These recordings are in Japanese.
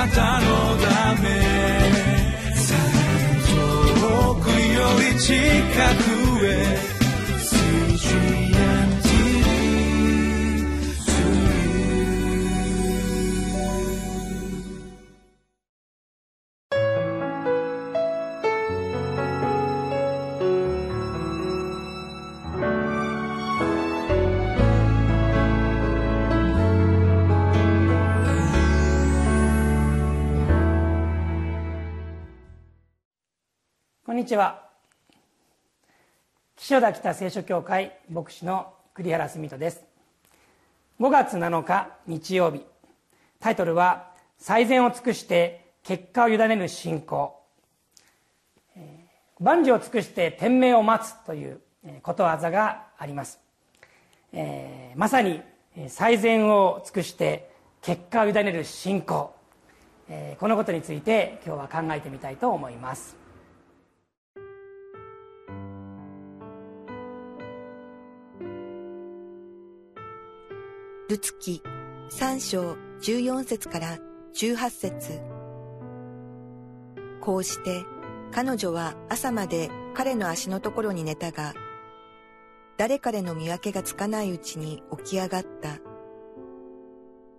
なたのため。遠くより近く。ちは。岸田北聖書協会牧師の栗原澄人です。5月7日日曜日。タイトルは「最善を尽くして結果を委ねる信仰」万事を尽くして天命を待つということわざがあります、えー、まさに最善を尽くして結果を委ねる信仰、えー、このことについて今日は考えてみたいと思います。ルツキ3章14節から18節こうして彼女は朝まで彼の足のところに寝たが、誰彼の見分けがつかないうちに起き上がった。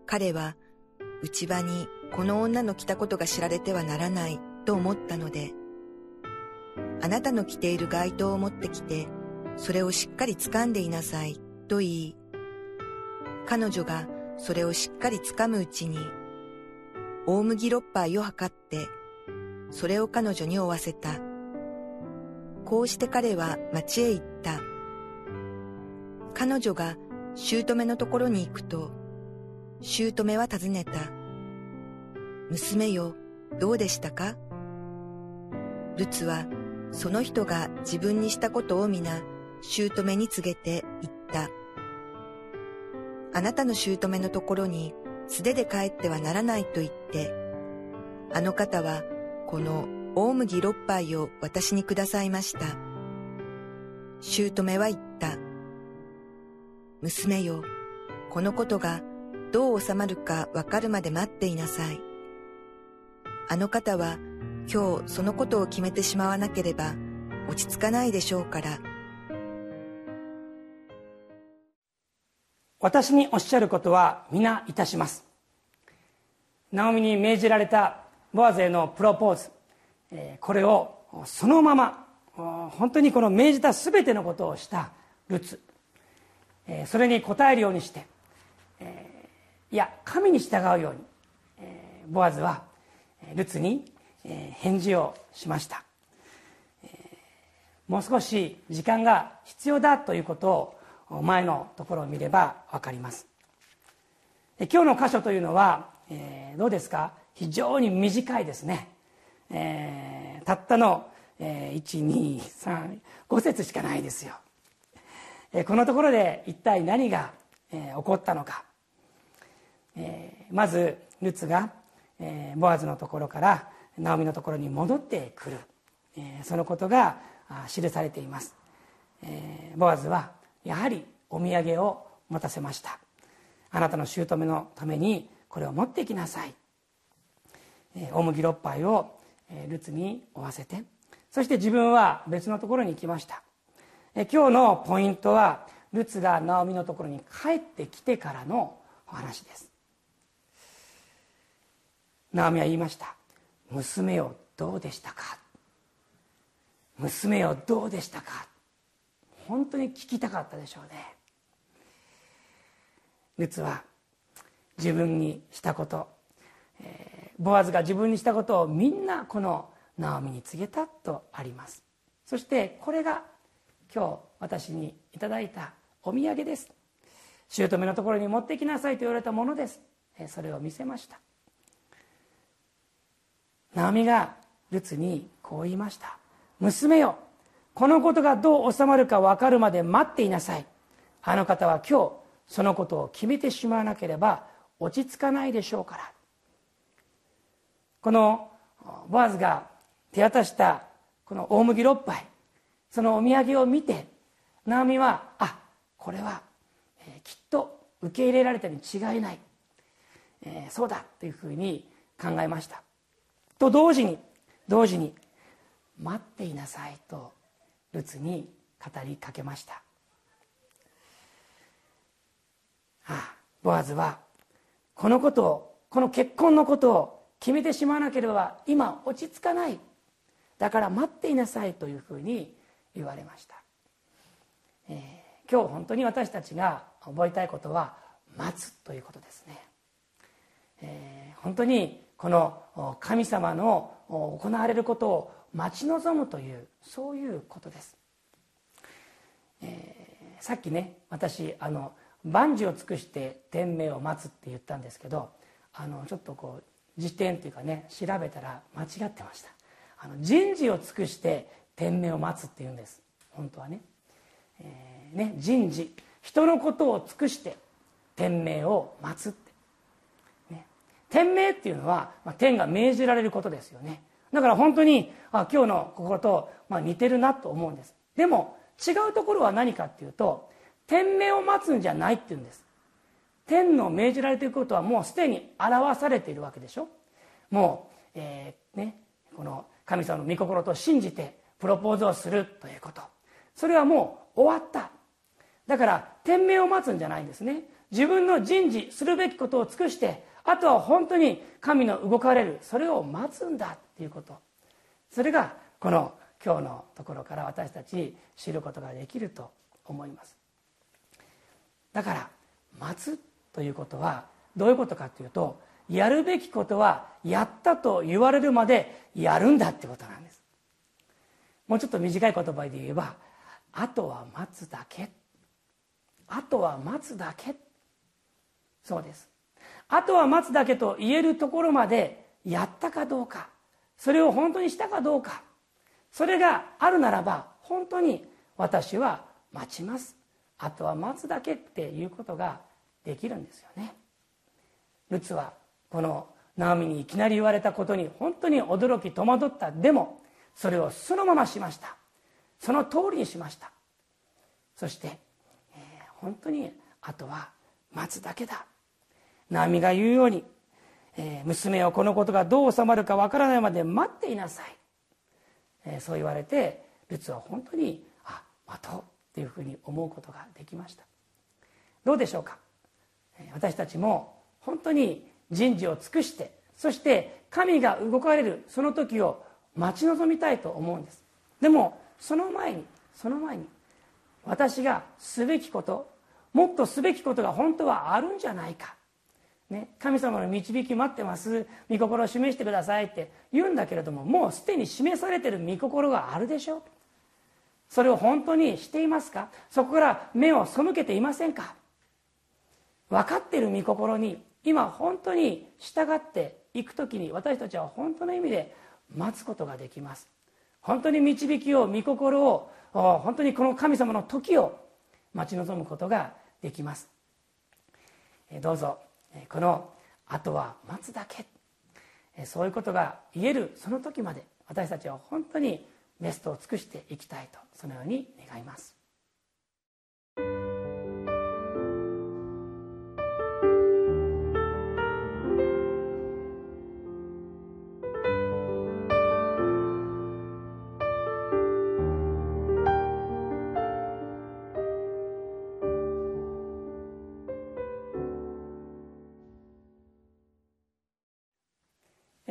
彼は内場にこの女の来たことが知られてはならないと思ったので、あなたの着ている街灯を持ってきて、それをしっかり掴んでいなさいと言い、彼女がそれをしっかり掴むうちに、大麦六杯を測って、それを彼女に負わせた。こうして彼は町へ行った。彼女が姑のところに行くと、姑は尋ねた。娘よ、どうでしたか？ルツは、その人が自分にしたことを皆、姑に告げて言った。あなたの姑のところに素手で帰ってはならないと言って、あの方はこの大麦六杯を私にくださいました。姑は言った。娘よ、このことがどう収まるかわかるまで待っていなさい。あの方は今日そのことを決めてしまわなければ落ち着かないでしょうから。私におっしゃることは皆いたします。ナオミに命じられたボアゼのプロポーズこれをそのまま本当にこの命じた全てのことをしたルツ。それに応えるようにしていや神に従うようにボアズはルツに返事をしました。もう少し時間が必要だということを前のところを見れば分かります。今日の箇所というのは、えー、どうですか？非常に短いですね、えー、たったの、えー、1235節しかないですよ、えー、このところで一体何が、えー、起こったのか、えー、まずルツが、えー、ボアズのところからナオミのところに戻ってくる、えー、そのことが記されています、えー、ボアズはやはりお土産を持たせました。あなたの姑のためにこれを持ってきなさい。大麦6杯をルツに負わせてそして自分は別のところに行きました。今日のポイントはルツがナオミのところに帰ってきてからのお話です。ナオミは言いました。娘よどうでしたか？娘よどうでしたか？本当に聞きたかったでしょうね。ルツは自分にしたこと、えー、ボアズが自分にしたことをみんなこのナオミに告げたとあります。そしてこれが今日私にいただいたお土産です。姑のところに持ってきなさいと言われたものです。それを見せました。ナオミがルツにこう言いました。娘よこのことがどう収まるか分かるまで待っていなさい。あの方は今日そのことを決めてしまわなければ落ち着かないでしょうから。このボアズが手渡したこの大麦6杯。そのお土産を見てナオミはあこれは、えー、きっと受け入れられたに違いない、えー、そうだというふうに考えました。と同時に同時に待っていなさいとルツに語りかけました。ああボアズはこのことをこの結婚のことを決めてしまわなければ今落ち着かない。だから待っていなさいというふうに言われました、えー、今日本当に私たちが覚えたいことは待つということですね、えー、本当にこの神様の行われることを待ち望むというそういうことです、えー、さっきね私あの万事を尽くして天命を待つって言ったんですけどあのちょっとこう辞典というかね調べたら間違ってました。あの人事を尽くして天命を待つっていうんです。本当はね,、えーね、人事。人のことを尽くして天命を待つって、ね、天命っていうのは、まあ、天が命じられることですよね。だから本当にあ今日の心と、まあ、似てるなと思うんです。でも違うところは何かっていうと天命を待つんじゃないっていうんです。天の命じられていることはもうすでに表されているわけでしょ。もう、えー、ね、この神様の御心と信じてプロポーズをするということ。それはもう終わった。だから天命を待つんじゃないんですね。自分の人事するべきことを尽くしてあとは本当に神の動かれるそれを待つんだっていうこと。それがこの今日のところから私たち知ることができると思います。だから待つということはどういうことかというとやるべきことはやったと言われるまでやるんだってことなんです。もうちょっと短い言葉で言えばあとは待つだけ。あとは待つだけ。そうです。あとは待つだけと言えるところまでやったかどうか。それを本当にしたかどうか。それがあるならば本当に私は待ちます。あとは待つだけっていうことができるんですよね。ルツはこのナオミにいきなり言われたことに本当に驚き戸惑った。でもそれをそのまましました。その通りにしました。そして、えー、本当にあとは待つだけだ。ナオミが言うように、えー、娘はこのことがどう収まるかわからないまで待っていなさい、えー、そう言われてルツは本当にあ待とうっていうふうに思うことができました。どうでしょうか？私たちも本当に人事を尽くしてそして神が動かれるその時を待ち望みたいと思うんです。でもその前にその前に私がすべきこともっとすべきことが本当はあるんじゃないか、ね、神様の導き待ってます。御心を示してくださいって言うんだけれどももうすでに示されてる御心があるでしょそれを本当にしていますか？そこから目を背けていませんか？分かってる御心に今本当に従っていく時に私たちは本当の意味で待つことができます。本当に導きを御心を本当にこの神様の時を待ち望むことができます。どうぞ。このあとは待つだけ。そういうことが言えるその時まで私たちは本当にベストを尽くしていきたいとそのように願います。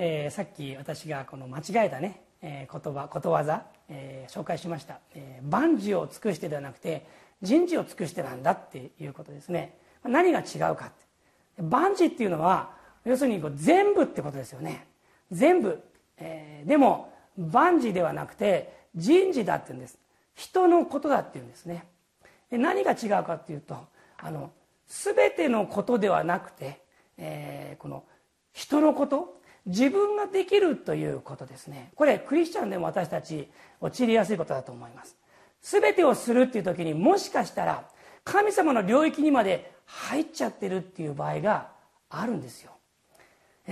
えー、さっき私がこの間違えたね、えー、言葉ことわざ、えー、紹介しました、えー、万事を尽くしてではなくて人事を尽くしてなんだっていうことですね。何が違うかって。万事っていうのは要するにこう全部ってことですよね。全部、えー、でも万事ではなくて人事だって言うんです。人のことだっていうんですね。で何が違うかっていうとあの全てのことではなくて、えー、この人のこと自分ができるということですね。これクリスチャンでも私たち陥りやすいことだと思います。全てをするっていう時にもしかしたら神様の領域にまで入っちゃってるっていう場合があるんですよ。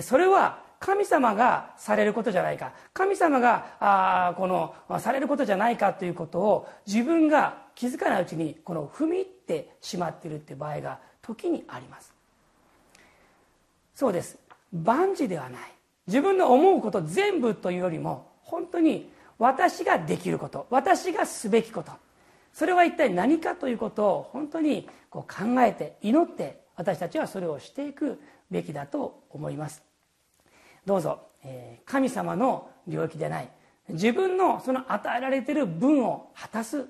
それは神様がされることじゃないか。神様があこのされることじゃないかということを自分が気づかないうちにこの踏み入ってしまってるって場合が時にあります。そうです。万事ではない。自分の思うこと全部というよりも本当に私ができること私がすべきこと。それは一体何かということを本当にこう考えて祈って私たちはそれをしていくべきだと思います。どうぞ、えー、神様の領域でない自分のその与えられている分を果たす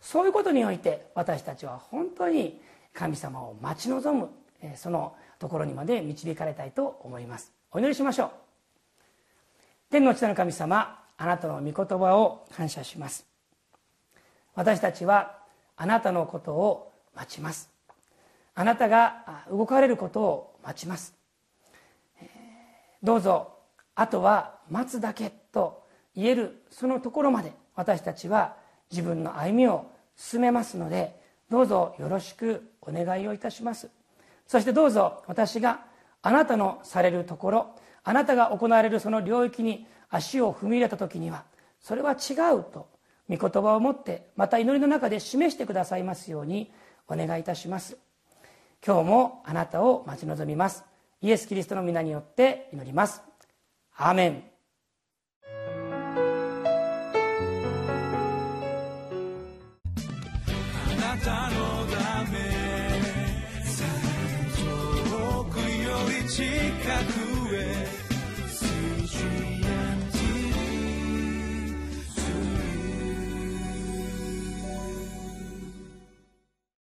そういうことにおいて私たちは本当に神様を待ち望むえそのところにまで導かれたいと思います。お祈りしましょう。天の地の神様あなたの御言葉を感謝します。私たちはあなたのことを待ちます。あなたが動かれることを待ちます。どうぞあとは待つだけと言えるそのところまで私たちは自分の歩みを進めますのでどうぞよろしくお願いをいたします。そしてどうぞ私があなたのされるところあなたが行われるその領域に足を踏み入れた時にはそれは違うと御言葉を持ってまた祈りの中で示してくださいますようにお願いいたします。今日もあなたを待ち望みます。イエス・キリストの皆によって祈ります。アーメン。